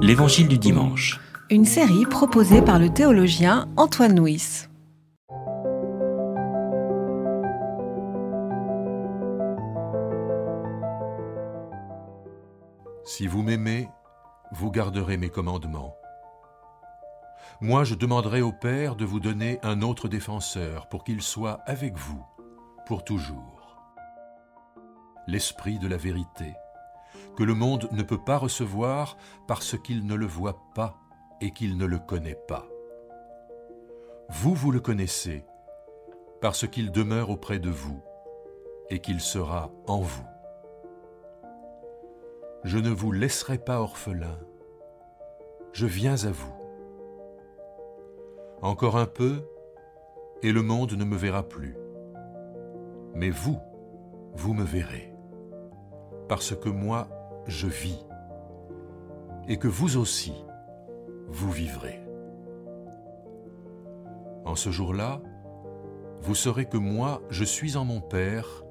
L'Évangile du dimanche. Une série proposée par le théologien Antoine Nuis. Si vous m'aimez, vous garderez mes commandements. Moi, je demanderai au Père de vous donner un autre défenseur pour qu'il soit avec vous pour toujours. L'Esprit de la vérité, que le monde ne peut pas recevoir parce qu'il ne le voit pas et qu'il ne le connaît pas. Vous, vous le connaissez parce qu'il demeure auprès de vous et qu'il sera en vous. Je ne vous laisserai pas orphelin, je viens à vous. Encore un peu, et le monde ne me verra plus. Mais vous, vous me verrez, parce que moi, je vis, et que vous aussi, vous vivrez. En ce jour-là, vous saurez que moi, je suis en mon Père,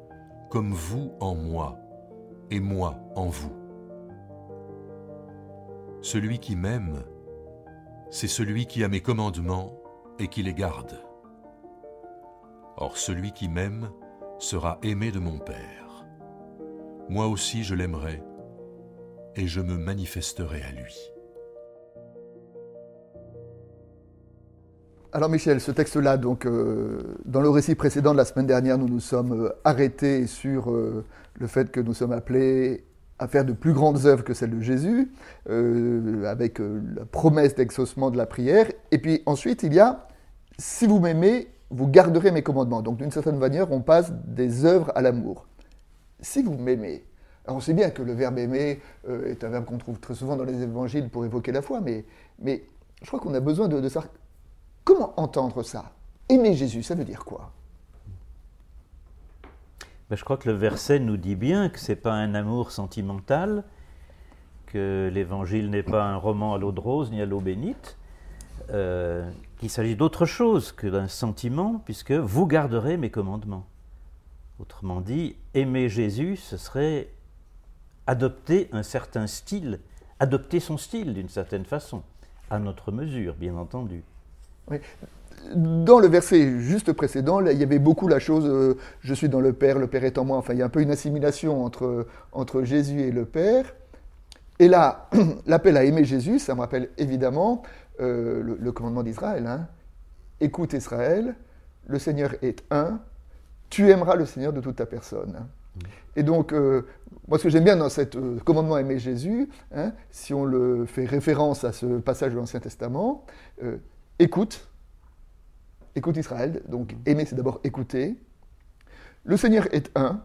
comme vous en moi, et moi en vous. Celui qui m'aime, c'est celui qui a mes commandements et qui les garde. Or celui qui m'aime sera aimé de mon Père. Moi aussi je l'aimerai et je me manifesterai à lui. Alors Michel, ce texte-là, donc euh, dans le récit précédent de la semaine dernière, nous nous sommes euh, arrêtés sur euh, le fait que nous sommes appelés à faire de plus grandes œuvres que celles de Jésus, avec la promesse d'exaucement de la prière. Et puis ensuite, il y a si vous m'aimez, vous garderez mes commandements. Donc d'une certaine manière, on passe des œuvres à l'amour. Si vous m'aimez, on sait bien que le verbe aimer est un verbe qu'on trouve très souvent dans les évangiles pour évoquer la foi, mais, je crois qu'on a besoin de, de savoir Comment entendre ça Aimer Jésus, ça veut dire quoi? Ben, Je crois que le verset nous dit bien que ce n'est pas un amour sentimental, que l'évangile n'est pas un roman à l'eau de rose ni à l'eau bénite, euh, qu'il s'agit d'autre chose que d'un sentiment, puisque vous garderez mes commandements. Autrement dit, aimer Jésus, ce serait adopter un certain style, adopter son style d'une certaine façon, à notre mesure, bien entendu. Dans le verset juste précédent, il y avait beaucoup la chose euh, je suis dans le Père, le Père est en moi. Enfin, il y a un peu une assimilation entre, entre Jésus et le Père. Et là, l'appel à aimer Jésus, ça me rappelle évidemment euh, le, commandement d'Israël. Hein. Écoute Israël, le Seigneur est un, tu aimeras le Seigneur de toute ta personne. Et donc, euh, moi, ce que j'aime bien dans ce commandement à aimer Jésus, hein, si on le fait référence à ce passage de l'Ancien Testament, écoute, écoute Israël, donc aimer c'est d'abord écouter. Le Seigneur est un,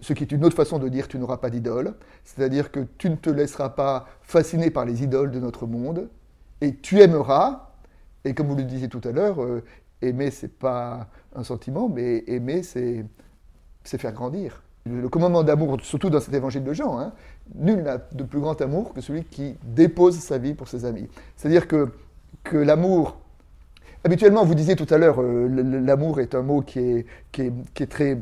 ce qui est une autre façon de dire tu n'auras pas d'idole, c'est-à-dire que tu ne te laisseras pas fasciner par les idoles de notre monde, et tu aimeras, et comme vous le disiez tout à l'heure, euh, aimer c'est pas un sentiment, mais aimer c'est faire grandir. Le commandement d'amour, surtout dans cet évangile de Jean, hein, nul n'a de plus grand amour que celui qui dépose sa vie pour ses amis. C'est-à-dire que que l'amour. Habituellement, vous disiez tout à l'heure, euh, l'amour est un mot qui est, qui est, très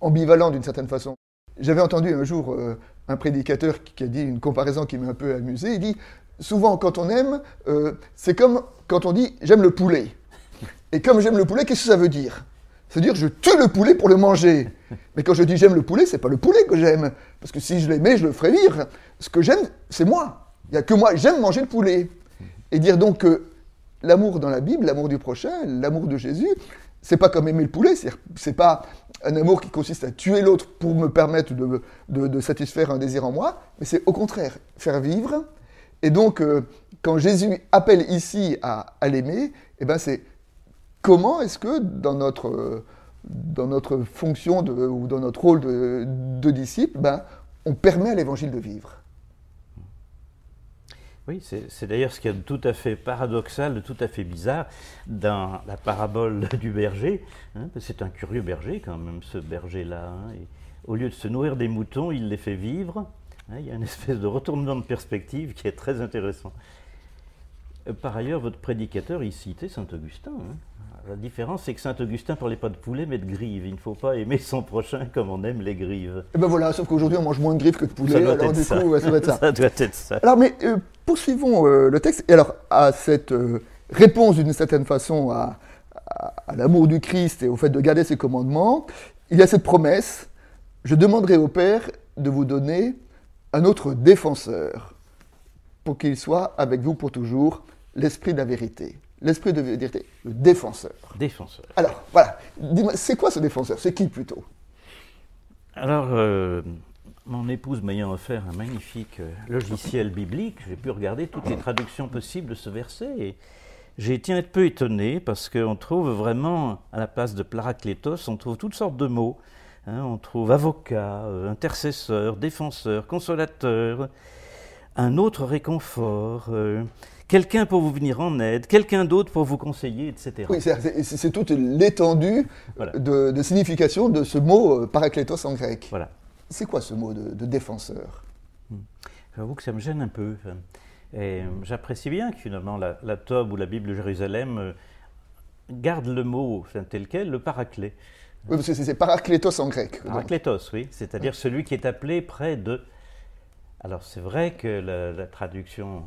ambivalent d'une certaine façon. J'avais entendu un jour euh, un prédicateur qui a dit une comparaison qui m'a un peu amusé. Il dit souvent, quand on aime, euh, c'est comme quand on dit j'aime le poulet. Et comme j'aime le poulet, qu'est-ce que ça veut dire? C'est-à-dire je tue le poulet pour le manger. Mais quand je dis j'aime le poulet, c'est pas le poulet que j'aime. Parce que si je l'aimais, je le ferais vivre. Ce que j'aime, c'est moi. Il n'y a que moi, j'aime manger le poulet. Et dire donc que l'amour dans la Bible, l'amour du prochain, l'amour de Jésus, c'est pas comme aimer le poulet, c'est pas un amour qui consiste à tuer l'autre pour me permettre de, satisfaire un désir en moi, mais c'est au contraire faire vivre. Et donc, euh, quand Jésus appelle ici à, l'aimer, eh ben c'est comment est-ce que dans notre, notre fonction ou dans notre rôle de, de disciple, ben, on permet à l'évangile de vivre? Oui, c'est d'ailleurs ce qui est tout à fait paradoxal, tout à fait bizarre dans la parabole du berger. Hein, c'est un curieux berger quand même, ce berger-là. Hein, au lieu de se nourrir des moutons, il les fait vivre. Hein, il y a une espèce de retournement de perspective qui est très intéressant. Euh, par ailleurs, votre prédicateur, il citait Saint Augustin. La différence, c'est que saint Augustin parlait pas de poulet, mais de grive. Il ne faut pas aimer son prochain comme on aime les grives. Et ben voilà, sauf qu'aujourd'hui on mange moins de griffes que de poulet, Ça doit alors être du ça. coup, ça doit être ça. Ça doit être ça. Alors, mais euh, poursuivons euh, le texte. Et alors, à cette euh, réponse d'une certaine façon à, à- à l'amour du Christ et au fait de garder ses commandements, il y a cette promesse Je demanderai au Père de vous donner un autre défenseur pour qu'il soit avec vous pour toujours, l'esprit de la vérité. L'esprit de vérité, le défenseur. Défenseur. Alors, voilà. Dis-moi, c'est quoi ce défenseur? C'est qui plutôt? Alors, euh, mon épouse m'ayant offert un magnifique euh, logiciel biblique, j'ai pu regarder toutes les traductions possibles de ce verset et j'ai été un peu étonné parce qu'on trouve vraiment, à la place de Paraclétos, on trouve toutes sortes de mots. hein. on trouve avocat, euh, intercesseur, défenseur, consolateur, un autre réconfort, euh, quelqu'un pour vous venir en aide, quelqu'un d'autre pour vous conseiller, etc. Oui, c'est- toute l'étendue Voilà. de, de signification de ce mot euh, parakletos en grec. Voilà. C'est quoi ce mot de, de défenseur? J'avoue que ça me gêne un peu. Et euh, j'apprécie bien que finalement la, la Tob ou la Bible de Jérusalem euh, garde le mot tel quel, le paraclet. Oui, parce que c'est parakletos en grec. donc. Paraclétos, oui, c'est-à-dire celui qui est appelé près de. Alors c'est vrai que la, la traduction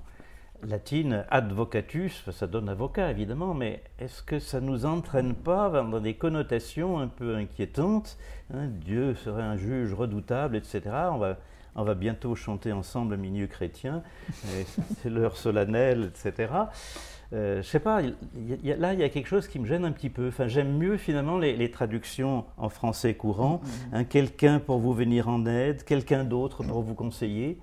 latine advocatus, ça donne avocat évidemment, mais est-ce que ça nous entraîne pas dans des connotations un peu inquiétantes hein, Dieu serait un juge redoutable, etc. On va, on va bientôt chanter ensemble un milieu chrétien, c'est l'heure solennelle, etc. Euh, je sais pas, il y a- il y a- là il y a quelque chose qui me gêne un petit peu. Enfin, j'aime mieux finalement les, les traductions en français courant. hein, quelqu'un pour vous venir en aide, quelqu'un d'autre pour vous conseiller.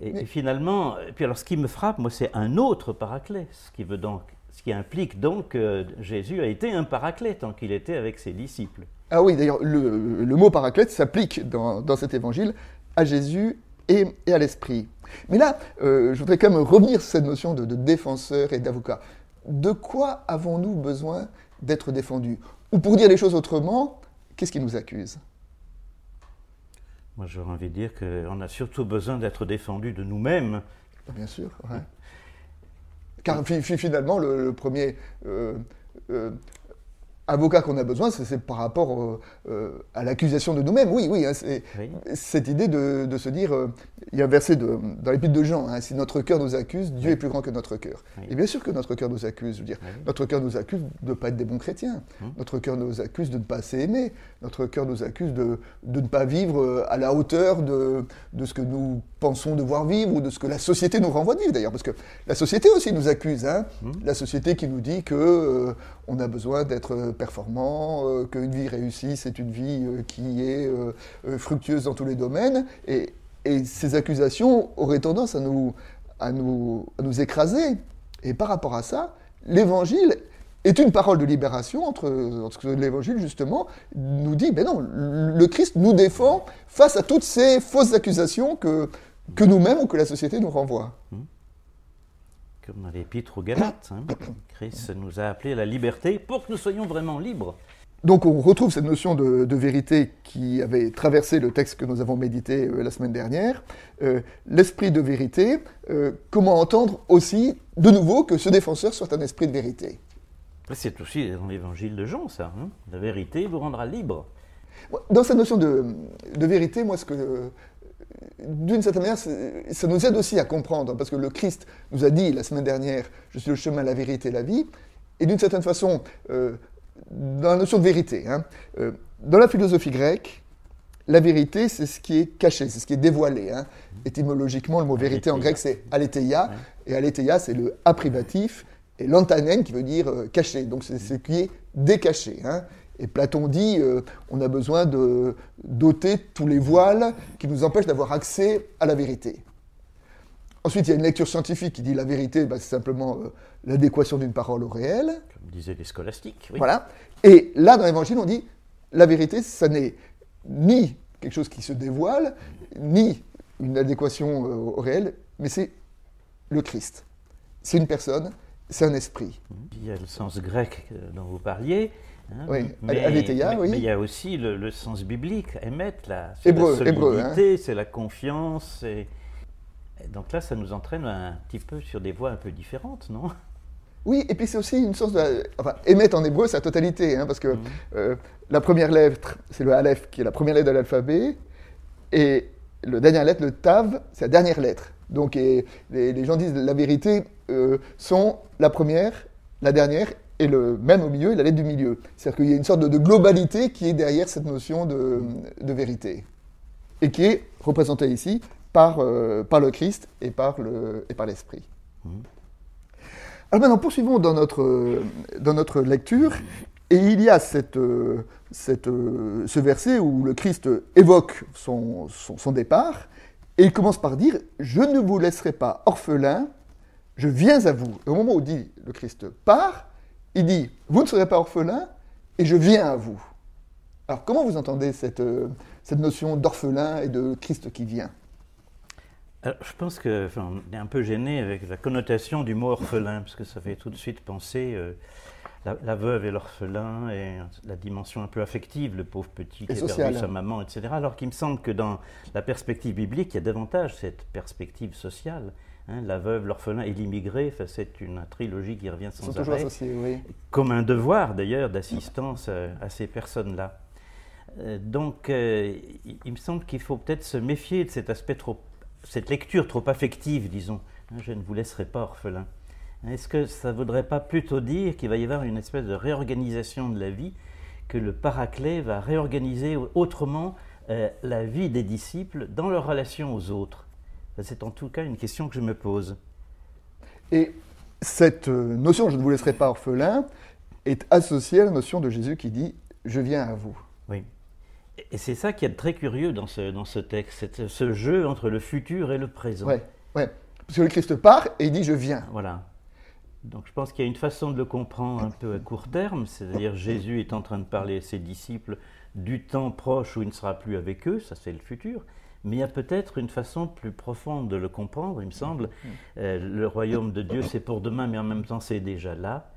Et, et finalement, et puis alors ce qui me frappe, moi, c'est un autre paraclet, ce qui veut donc, ce qui implique donc que Jésus a été un paraclet tant qu'il était avec ses disciples. Ah oui, d'ailleurs, le, le mot paraclète s'applique dans, dans cet évangile à Jésus et, et à l'Esprit. Mais là, euh, je voudrais quand même revenir sur cette notion de, de défenseur et d'avocat. De quoi avons-nous besoin d'être défendus? Ou pour dire les choses autrement, qu'est-ce qui nous accuse? Moi, j'aurais envie de dire qu'on a surtout besoin d'être défendu de nous-mêmes. Bien sûr. Car fi- fi- finalement, le, le premier euh, euh, avocat qu'on a besoin, c'est- par rapport euh, euh, à l'accusation de nous-mêmes. Oui, oui, hein, c'est Oui. cette idée de, de se dire, euh, il y a un verset de- dans l'épître de Jean, hein, si notre cœur nous accuse, Dieu est plus grand que notre cœur. Oui. Et bien sûr que notre cœur nous accuse, je veux dire, Oui. notre cœur nous accuse de ne pas être des bons chrétiens, Hum. notre cœur nous accuse de ne pas assez aimer, notre cœur nous accuse de, de ne pas vivre euh, à la hauteur de, de ce que nous pensons devoir vivre ou de ce que la société nous renvoie de vivre d'ailleurs, parce que la société aussi nous accuse, hein, Hum. la société qui nous dit que on a besoin d'être performant, euh, qu'une vie réussie c'est une vie euh, qui est euh, fructueuse dans tous les domaines, et, et ces accusations auraient tendance à nous, à, nous, à nous écraser. Et par rapport à ça, l'évangile est une parole de libération entre, entre l'évangile justement nous dit, ben non, le Christ nous défend face à toutes ces fausses accusations que, que nous-mêmes ou que la société nous renvoie. Comme dans l'épître aux Galates, hein. Christ nous a appelés à la liberté pour que nous soyons vraiment libres. Donc on retrouve cette notion de, de vérité qui avait traversé le texte que nous avons médité euh, la semaine dernière. Euh, L'esprit de vérité, euh, comment entendre aussi de nouveau que ce défenseur soit un esprit de vérité C'est aussi dans l'évangile de Jean, ça. hein. La vérité vous rendra libre. Dans cette notion de, de vérité, moi, ce que, d'une certaine manière, ça nous aide aussi à comprendre, parce que le Christ nous a dit la semaine dernière, je suis le chemin, la vérité et la vie, et d'une certaine façon, euh, dans la notion de vérité, hein, euh, dans la philosophie grecque, la vérité, c'est ce qui est caché, c'est ce qui est dévoilé. hein. Étymologiquement, le mot vérité en grec, c'est aletheia, et aletheia, c'est le a privatif, et lantanen qui veut dire euh, caché, donc c'est ce qui est décaché. hein. Et Platon dit, euh, on a besoin de d'ôter tous les voiles qui nous empêchent d'avoir accès à la vérité. Ensuite, il y a une lecture scientifique qui dit la vérité, bah, c'est simplement euh, l'adéquation d'une parole au réel. Comme disaient les scolastiques. oui. Voilà. Et là, dans l'évangile, on dit la vérité, ça n'est ni quelque chose qui se dévoile, ni une adéquation euh, au réel, mais c'est le Christ. C'est une personne, c'est un esprit. Il y a le sens grec dont vous parliez. Hein, Oui, aletheia, mais- oui. mais il y a aussi le, le sens biblique, là. C'est la hein. solidité, c'est la confiance. et donc là, ça nous entraîne un petit peu sur des voies un peu différentes, non? Oui, et puis c'est aussi une source de. Enfin, émettre en hébreu sa totalité, hein, parce que Mhm. euh, la première lettre, c'est le Aleph, qui est la première lettre de l'alphabet, et la dernière lettre, le Tav, c'est la dernière lettre. Donc et les, les gens disent la vérité euh, sont la première, la dernière, et le même au milieu, et la lettre du milieu. C'est-à-dire qu'il y a une sorte de, de globalité qui est derrière cette notion de, de vérité, et qui est représentée ici par, euh, par le Christ et par le- l'Esprit. Alors maintenant, poursuivons dans notre, dans notre lecture. Et il y a cette, euh, cette, euh, ce verset où le Christ évoque son, son, son départ. Et il commence par dire Je ne vous laisserai pas orphelin, je viens à vous. Et au moment où dit le Christ part, il dit Vous ne serez pas orphelin, et je viens à vous. Alors comment vous entendez cette, euh, cette notion d'orphelin et de Christ qui vient? Alors, je pense que enfin, est un peu gêné avec la connotation du mot orphelin, parce que ça fait tout de suite penser euh, la, la veuve et l'orphelin et la dimension un peu affective, le pauvre petit qui Et a perdu sa maman, etc. Alors qu'il me semble que dans la perspective biblique, il y a davantage cette perspective sociale. Hein, la veuve, l'orphelin et l'immigré, c'est une trilogie qui revient sans arrêt associés, oui. comme un devoir d'ailleurs d'assistance euh, à ces personnes-là. Euh, Donc, euh, il, me semble qu'il faut peut-être se méfier de cet aspect trop, cette lecture trop affective, disons. Hein, Je ne vous laisserai pas orphelin. Est-ce que ça ne voudrait pas plutôt dire qu'il va y avoir une espèce de réorganisation de la vie, que le paraclet va réorganiser autrement euh, la vie des disciples dans leur relation aux autres? C'est en tout cas une question que je me pose. Et cette euh, notion, je ne vous laisserai pas orphelin, est associée à la notion de Jésus qui dit Je viens à vous. Oui. Et- c'est ça qui est très curieux dans ce, dans ce texte, ce jeu entre le futur et le présent. Ouais, ouais. Parce que le Christ part et il dit Je viens. Voilà. Donc je pense qu'il y a une façon de le comprendre un peu à court terme, c'est-à-dire Jésus est en train de parler à ses disciples du temps proche où il ne sera plus avec eux, ça c'est le futur. Mais il y a peut-être une façon plus profonde de le comprendre, il me semble. Euh, le royaume de Dieu c'est pour demain, mais en même temps c'est déjà là.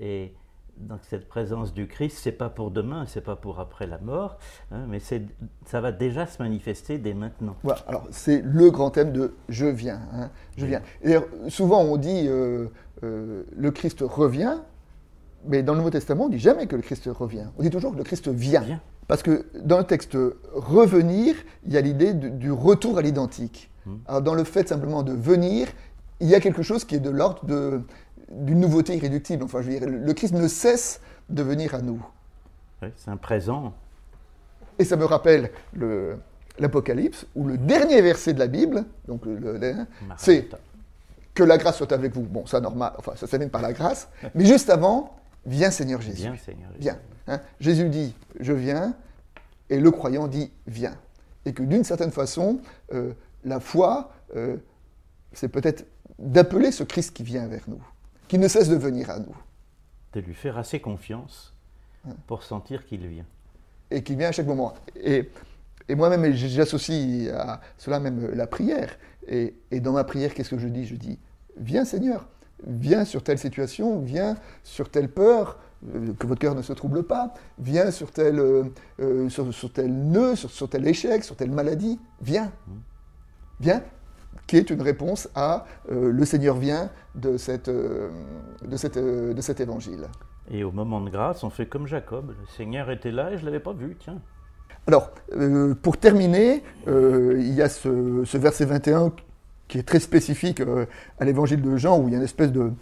Et donc cette présence du Christ, c'est pas pour demain, c'est pas pour après la mort, hein, mais ça va déjà se manifester dès maintenant. Voilà, alors c'est le grand thème de je viens. hein, je viens. Et d'ailleurs, souvent on dit euh, euh, le Christ revient, mais dans le Nouveau Testament on dit jamais que le Christ revient. On dit toujours que le Christ vient. Vient. Parce que dans le texte revenir, il y a l'idée du, retour à l'identique. Alors dans le fait simplement de venir, il y a quelque chose qui est de l'ordre d'une nouveauté irréductible. Enfin, je veux dire, le Christ ne cesse de venir à nous. C'est un présent. Et ça me rappelle le- l'Apocalypse, où le dernier verset de la Bible, donc c'est que la grâce soit avec vous. Bon, ça normal, enfin ça s'amène par la grâce. Mais juste avant, viens Seigneur Jésus. Viens, Seigneur. Jésus. Viens. hein. Jésus dit je viens, et le croyant dit viens. Et que d'une certaine façon, euh, la foi, euh, c'est peut-être d'appeler ce Christ qui vient vers nous, qui ne cesse de venir à nous, de lui faire assez confiance pour sentir qu'il vient. et qui vient à chaque moment. Et, et moi-même, j'associe à cela même la prière. Et, et dans ma prière, qu'est-ce que je dis? Je dis viens Seigneur, viens sur telle situation, viens sur telle peur, euh, que votre cœur ne se trouble pas, viens sur tel, euh, euh, sur, sur tel nœud, sur, sur tel échec, sur telle maladie, viens. Viens, qui est une réponse à euh, le Seigneur vient de, cette, euh, de, cette, de cet évangile. Et au moment de grâce, on fait comme Jacob. Le Seigneur était là et je ne l'avais pas vu, tiens. Alors, pour terminer, il y a ce, ce verset 21 qui est très spécifique euh, à l'évangile de Jean, où il y a une espèce de,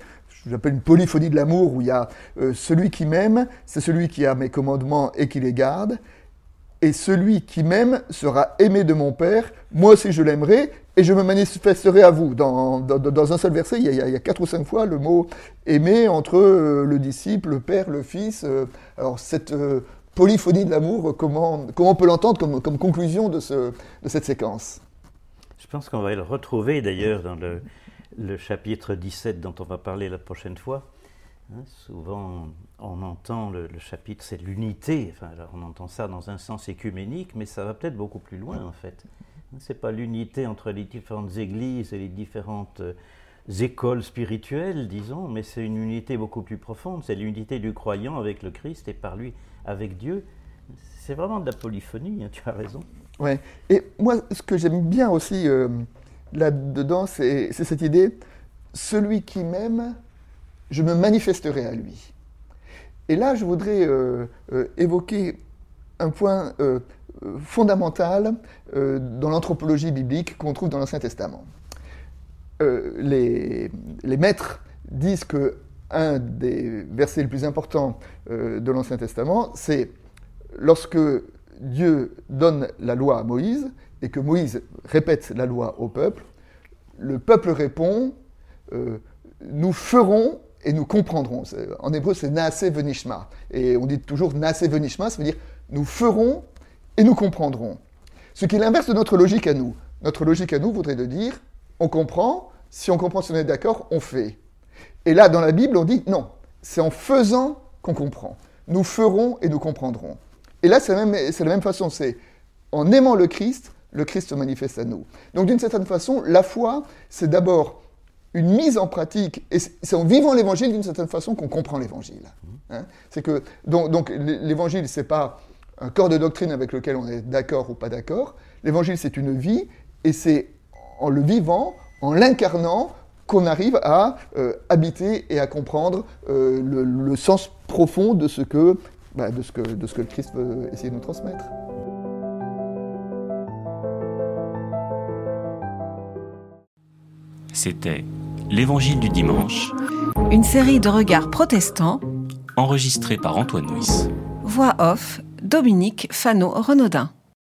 j'appelle une polyphonie de l'amour, où il y a euh, celui qui m'aime, c'est celui qui a mes commandements et qui les garde, et celui qui m'aime sera aimé de mon Père, moi aussi je l'aimerai, et je me manifesterai à vous. Dans, un seul verset, il y, a, quatre ou cinq fois le mot aimer entre euh, le disciple, le Père, le Fils. alors cette polyphonie de l'amour, comment, on peut l'entendre comme, conclusion de cette séquence? Je pense qu'on va le retrouver d'ailleurs dans le, chapitre 17 dont on va parler la prochaine fois. Hein, souvent, on entend le, chapitre, c'est l'unité. Enfin, on entend ça dans un sens écuménique, mais ça va peut-être beaucoup plus loin en fait. C'est pas l'unité entre les différentes églises et les différentes euh, écoles spirituelles, disons, mais c'est une unité beaucoup plus profonde. C'est l'unité du croyant avec le Christ et par lui avec Dieu. C'est vraiment de la polyphonie, hein, tu as raison. Ouais. Et moi, ce que j'aime bien aussi euh, là-dedans, c'est cette idée celui qui m'aime, je me manifesterai à lui. Et là, je voudrais euh, euh, évoquer un point fondamental dans l'anthropologie biblique qu'on trouve dans l'Ancien Testament. Les, les, maîtres disent que un des versets les plus importants de l'Ancien Testament, c'est lorsque Dieu donne la loi à Moïse et que Moïse répète la loi au peuple, le peuple répond Nous ferons et nous comprendrons. En hébreu, c'est naase venishma. Et on dit toujours naase venishma, ça veut dire nous ferons et nous comprendrons. Ce qui est l'inverse de notre logique à nous. Notre logique à nous voudrait de dire on comprend, si on comprend, si on est d'accord, on fait. Et là, dans la Bible, on dit non, c'est en faisant qu'on comprend. Nous ferons et nous comprendrons. Et là, c'est la, même façon, c'est en aimant le Christ, le Christ se manifeste à nous. Donc d'une certaine façon, la foi, c'est d'abord une mise en pratique, et c'est en vivant l'évangile d'une certaine façon qu'on comprend l'évangile. Hein. c'est que, donc, donc l'évangile, c'est pas un corps de doctrine avec lequel on est d'accord ou pas d'accord. L'évangile, c'est une vie, et c'est en le vivant, en l'incarnant, qu'on arrive à euh, habiter et à comprendre euh, le, sens profond de ce, que, bah, de, ce que, de ce que le Christ veut essayer de nous transmettre. C'était L'Évangile du dimanche. Une série de regards protestants. Enregistrée par Antoine Nuis. Voix off, Dominique Fano-Renaudin.